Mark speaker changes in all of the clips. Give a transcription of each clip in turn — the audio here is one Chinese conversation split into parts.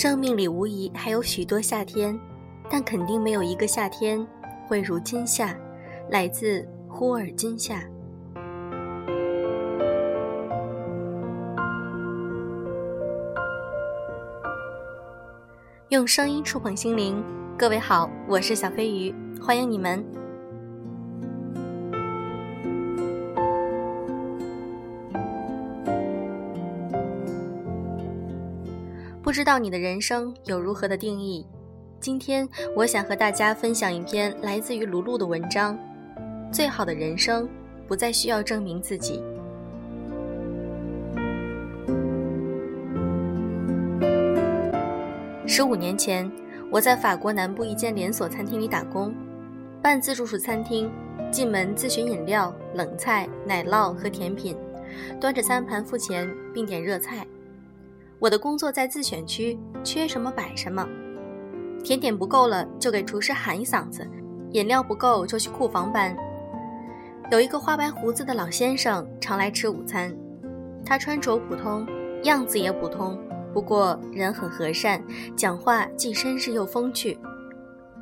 Speaker 1: 生命里无疑还有许多夏天，但肯定没有一个夏天会如今夏。来自呼尔金夏。用声音触碰心灵，各位好，我是小飞鱼，欢迎你们。知道你的人生有如何的定义？今天我想和大家分享一篇来自于卢璐的文章：最好的人生，不再需要证明自己。十五年前，我在法国南部一间连锁餐厅里打工，半自助式餐厅。进门自选饮料、冷菜、奶酪和甜品，端着餐盘付钱并点热菜。我的工作在自选区，缺什么摆什么。甜点不够了就给厨师喊一嗓子，饮料不够就去库房搬。有一个花白胡子的老先生常来吃午餐，他穿着普通，样子也普通。不过人很和善，讲话既绅士又风趣。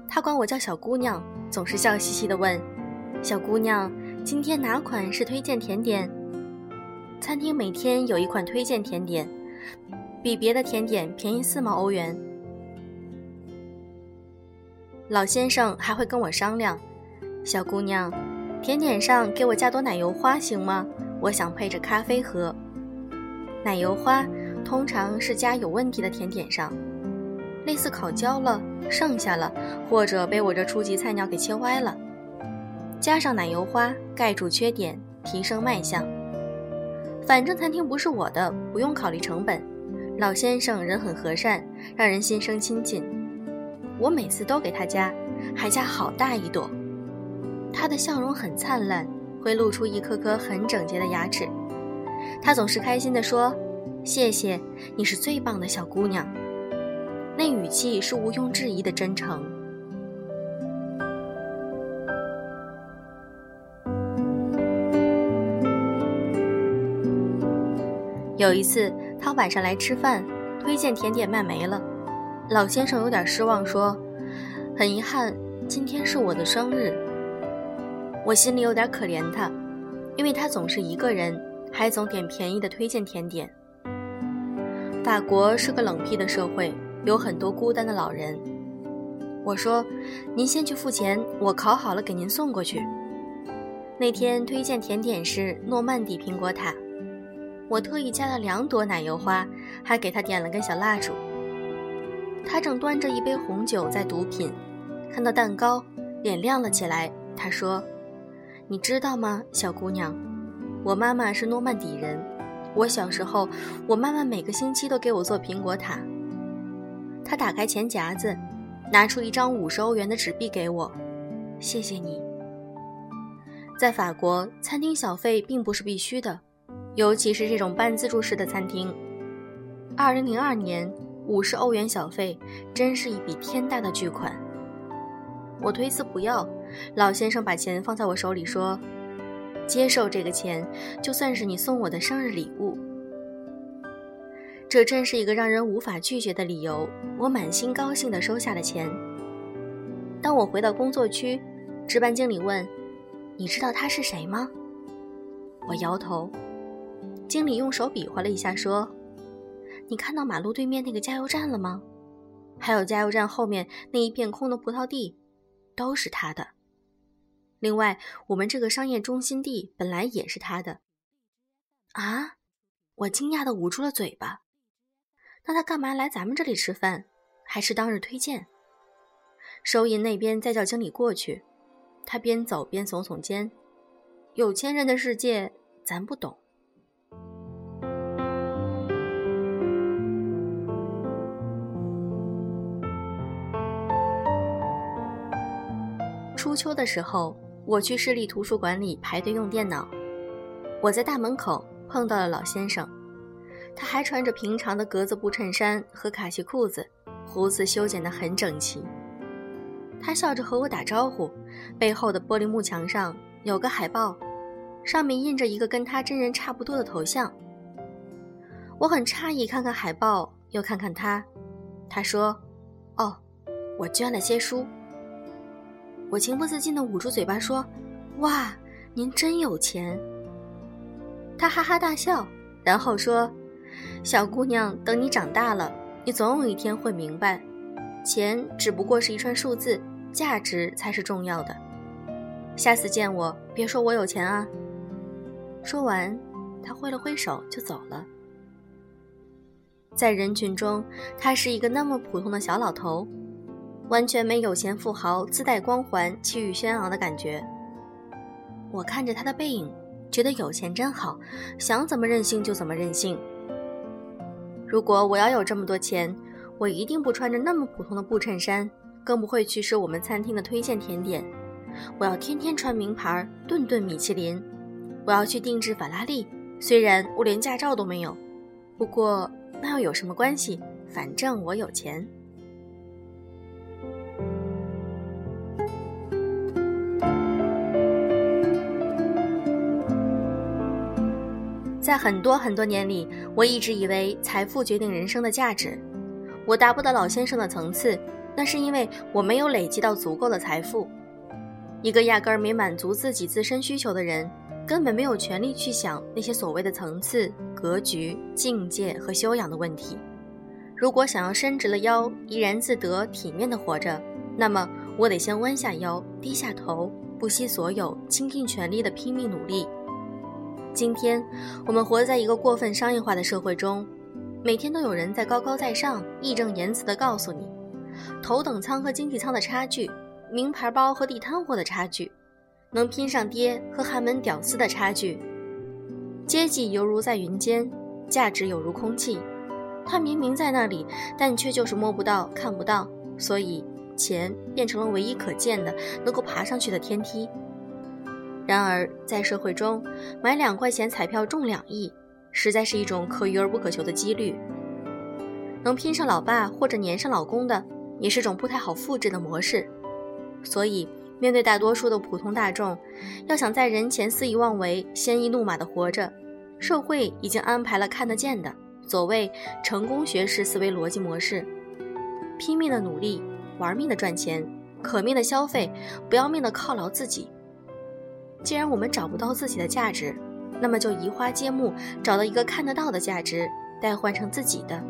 Speaker 1: 他管我叫小姑娘，总是笑嘻嘻地问：“小姑娘，今天哪款是推荐甜点？”餐厅每天有一款推荐甜点，比别的甜点便宜四毛欧元。老先生还会跟我商量：“小姑娘，甜点上给我加朵奶油花行吗？我想配着咖啡喝。”奶油花。通常是加有问题的甜点上，类似烤焦了、剩下了，或者被我这初级菜鸟给切歪了。加上奶油花，盖住缺点，提升卖相。反正餐厅不是我的，不用考虑成本。老先生人很和善，让人心生亲近。我每次都给他加，还加好大一朵。他的笑容很灿烂，会露出一颗颗很整洁的牙齿。他总是开心地说。谢谢，你是最棒的小姑娘。那语气是毋庸置疑的真诚。有一次，他晚上来吃饭，推荐甜点卖没了。老先生有点失望，说：“很遗憾，今天是我的生日。”我心里有点可怜他，因为他总是一个人，还总点便宜的推荐甜点。法国是个冷僻的社会，有很多孤单的老人。我说：“您先去付钱，我烤好了给您送过去。”那天推荐甜点是诺曼底苹果塔，我特意加了两朵奶油花，还给他点了根小蜡烛。他正端着一杯红酒在毒品，看到蛋糕，脸亮了起来。他说：“你知道吗，小姑娘，我妈妈是诺曼底人。”我小时候，我妈妈每个星期都给我做苹果塔。他打开钱夹子，拿出一张五十欧元的纸币给我，谢谢你。在法国，餐厅小费并不是必须的，尤其是这种半自助式的餐厅。二零零二年，五十欧元小费真是一笔天大的巨款。我推辞不要，老先生把钱放在我手里说。接受这个钱，就算是你送我的生日礼物。这真是一个让人无法拒绝的理由。我满心高兴地收下了钱。当我回到工作区，值班经理问：“你知道他是谁吗？”我摇头。经理用手比划了一下，说：“你看到马路对面那个加油站了吗？还有加油站后面那一片空的葡萄地，都是他的。”另外，我们这个商业中心地本来也是他的。啊！我惊讶的捂住了嘴巴。那他干嘛来咱们这里吃饭？还是当日推荐？收银那边再叫经理过去。他边走边耸耸肩。有钱人的世界，咱不懂。秋的时候。我去市立图书馆里排队用电脑，我在大门口碰到了老先生，他还穿着平常的格子布衬衫和卡其裤子，胡子修剪得很整齐。他笑着和我打招呼，背后的玻璃幕墙上有个海报，上面印着一个跟他真人差不多的头像。我很诧异，看看海报，又看看他，他说：“哦，我捐了些书。”我情不自禁地捂住嘴巴说：“哇，您真有钱！”他哈哈大笑，然后说：“小姑娘，等你长大了，你总有一天会明白，钱只不过是一串数字，价值才是重要的。下次见我，别说我有钱啊。”说完，他挥了挥手就走了。在人群中，他是一个那么普通的小老头，完全没有钱富豪自带光环、气宇轩昂的感觉。我看着他的背影，觉得有钱真好，想怎么任性就怎么任性。如果我要有这么多钱，我一定不穿着那么普通的布衬衫，更不会去吃我们餐厅的推荐甜点。我要天天穿名牌，顿顿米其林。我要去定制法拉利，虽然我连驾照都没有，不过。那又有什么关系？反正我有钱。在很多很多年里，我一直以为财富决定人生的价值。我达不到老先生的层次，那是因为我没有累积到足够的财富。一个压根儿没满足自己自身需求的人。根本没有权利去想那些所谓的层次、格局、境界和修养的问题。如果想要伸直了腰，怡然自得、体面的活着，那么我得先弯下腰、低下头，不惜所有、倾尽全力的拼命努力。今天，我们活在一个过分商业化的社会中，每天都有人在高高在上、义正言辞地告诉你，头等舱和经济舱的差距，名牌包和地摊货的差距。能拼上爹和寒门屌丝的差距，阶级犹如在云间，价值有如空气。它明明在那里，但却就是摸不到、看不到，所以钱变成了唯一可见的、能够爬上去的天梯。然而，在社会中，买两块钱彩票中两亿，实在是一种可遇而不可求的几率。能拼上老爸或者粘上老公的，也是种不太好复制的模式。所以。面对大多数的普通大众，要想在人前肆意妄为、鲜衣怒马的活着，社会已经安排了看得见的所谓成功学式思维逻辑模式：拼命的努力，玩命的赚钱，可命的消费，不要命的犒劳自己。既然我们找不到自己的价值，那么就移花接木，找到一个看得到的价值，代换成自己的。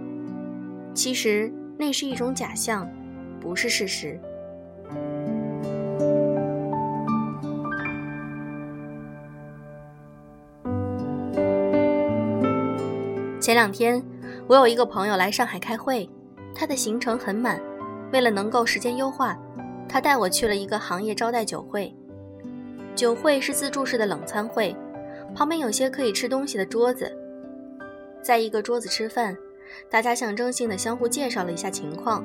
Speaker 1: 其实那是一种假象，不是事实。前两天，我有一个朋友来上海开会，他的行程很满。为了能够时间优化，他带我去了一个行业招待酒会。酒会是自助式的冷餐会，旁边有些可以吃东西的桌子，在一个桌子吃饭，大家象征性的相互介绍了一下情况。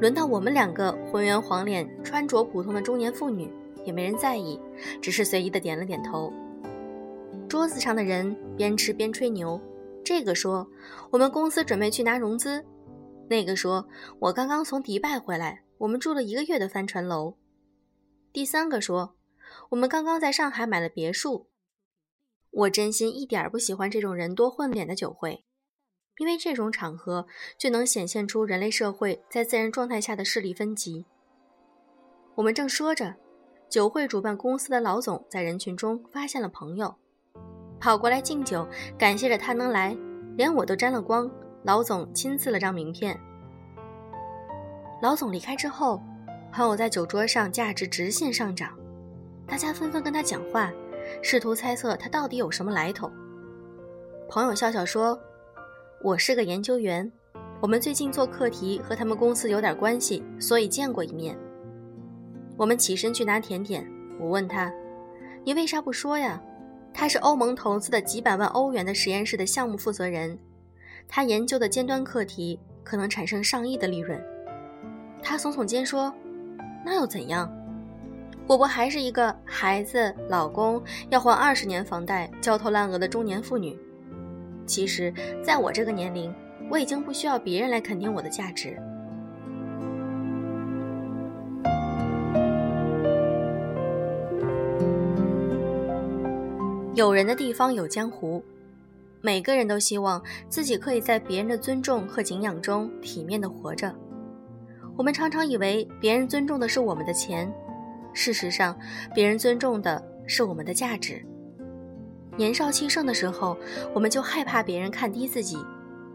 Speaker 1: 轮到我们两个浑圆黄脸、穿着普通的中年妇女，也没人在意，只是随意的点了点头。桌子上的人边吃边吹牛。这个说我们公司准备去拿融资，那个说我刚刚从迪拜回来，我们住了一个月的帆船楼。第三个说我们刚刚在上海买了别墅。我真心一点不喜欢这种人多混脸的酒会，因为这种场合就能显现出人类社会在自然状态下的势力分级。我们正说着，酒会主办公司的老总在人群中发现了朋友。跑过来敬酒，感谢着他能来，连我都沾了光。老总亲赐了张名片。老总离开之后，朋友在酒桌上价值直线上涨，大家纷纷跟他讲话，试图猜测他到底有什么来头。朋友笑笑说：“我是个研究员，我们最近做课题和他们公司有点关系，所以见过一面。”我们起身去拿甜点，我问他：“你为啥不说呀？”他是欧盟投资的几百万欧元的实验室的项目负责人，他研究的尖端课题可能产生上亿的利润。他耸耸肩说：“那又怎样？我不还是一个孩子、老公要还二十年房贷、焦头烂额的中年妇女？其实，在我这个年龄，我已经不需要别人来肯定我的价值。”有人的地方有江湖，每个人都希望自己可以在别人的尊重和敬仰中体面的活着。我们常常以为别人尊重的是我们的钱，事实上，别人尊重的是我们的价值。年少气盛的时候，我们就害怕别人看低自己，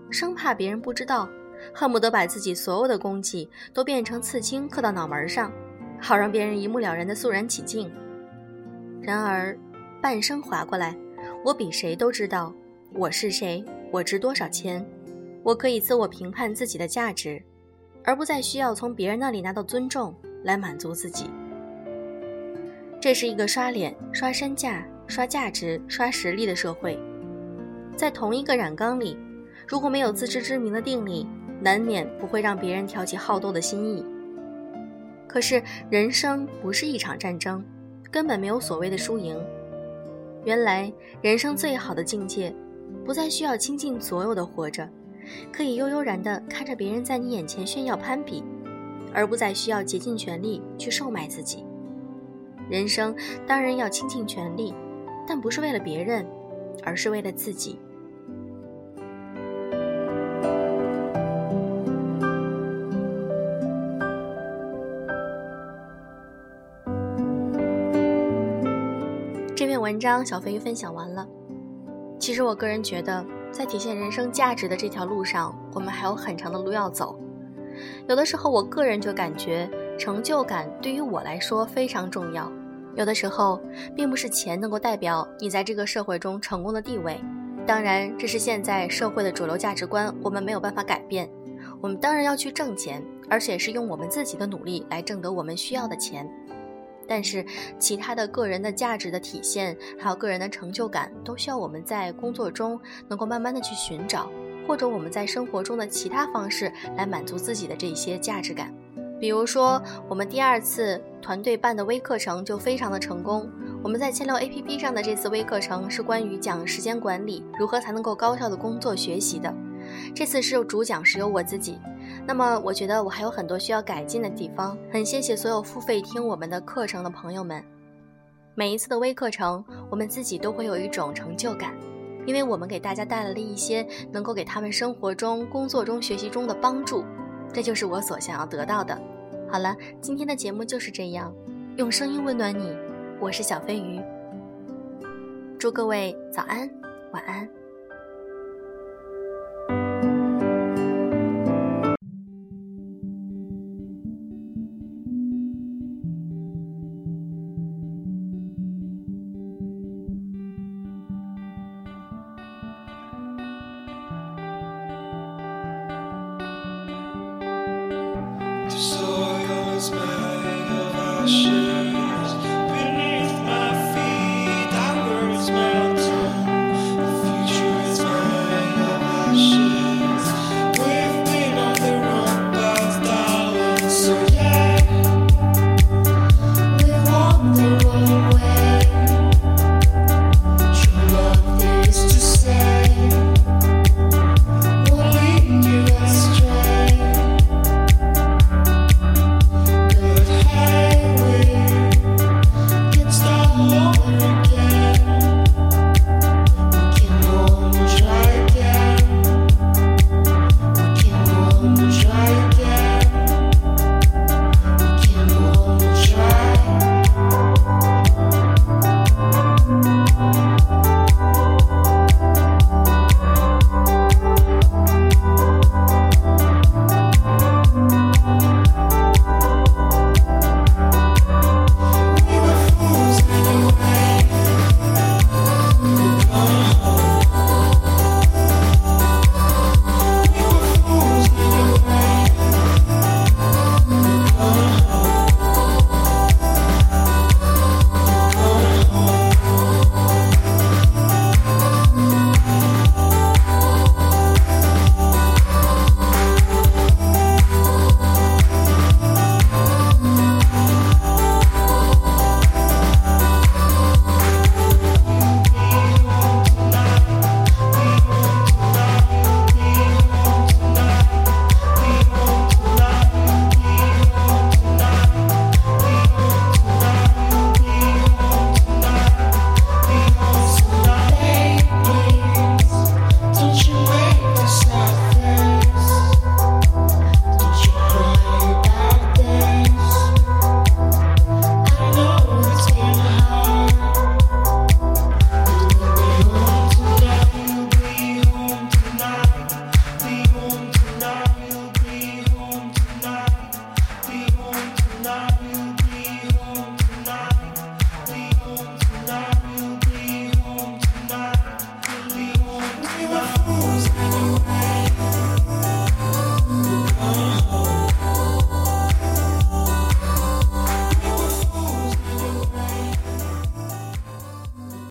Speaker 1: 生怕别人不知道，恨不得把自己所有的功绩都变成刺青刻到脑门上，好让别人一目了然的肃然起敬。然而，半生划过来，我比谁都知道。我是谁？我值多少钱？我可以自我评判自己的价值，而不再需要从别人那里拿到尊重来满足自己。这是一个刷脸、刷身价、刷价值、刷实力的社会。在同一个染缸里，如果没有自知之明的定力，难免不会让别人挑起好斗的心意。可是，人生不是一场战争，根本没有所谓的输赢。原来，人生最好的境界。不再需要倾尽所有的活着，可以悠悠然地看着别人在你眼前炫耀攀比，而不再需要竭尽全力去售卖自己。人生当然要倾尽全力，但不是为了别人，而是为了自己。这篇文章小飞鱼分享完了。其实我个人觉得，在体现人生价值的这条路上，我们还有很长的路要走。有的时候，我个人就感觉成就感对于我来说非常重要。有的时候，并不是钱能够代表你在这个社会中成功的地位。当然，这是现在社会的主流价值观，我们没有办法改变。我们当然要去挣钱，而且是用我们自己的努力来挣得我们需要的钱。但是，其他的个人的价值的体现，还有个人的成就感，都需要我们在工作中能够慢慢的去寻找，或者我们在生活中的其他方式来满足自己的这些价值感。比如说，我们第二次团队办的微课程就非常的成功。我们在千聊 APP 上的这次微课程是关于讲时间管理，如何才能够高效的工作学习的。这次是主讲是由我自己。那么我觉得我还有很多需要改进的地方，很谢谢所有付费听我们的课程的朋友们。每一次的微课程，我们自己都会有一种成就感，因为我们给大家带来了一些能够给他们生活中、工作中、学习中的帮助，这就是我所想要得到的。好了，今天的节目就是这样，用声音温暖你，我是小飞鱼，祝各位早安，晚安。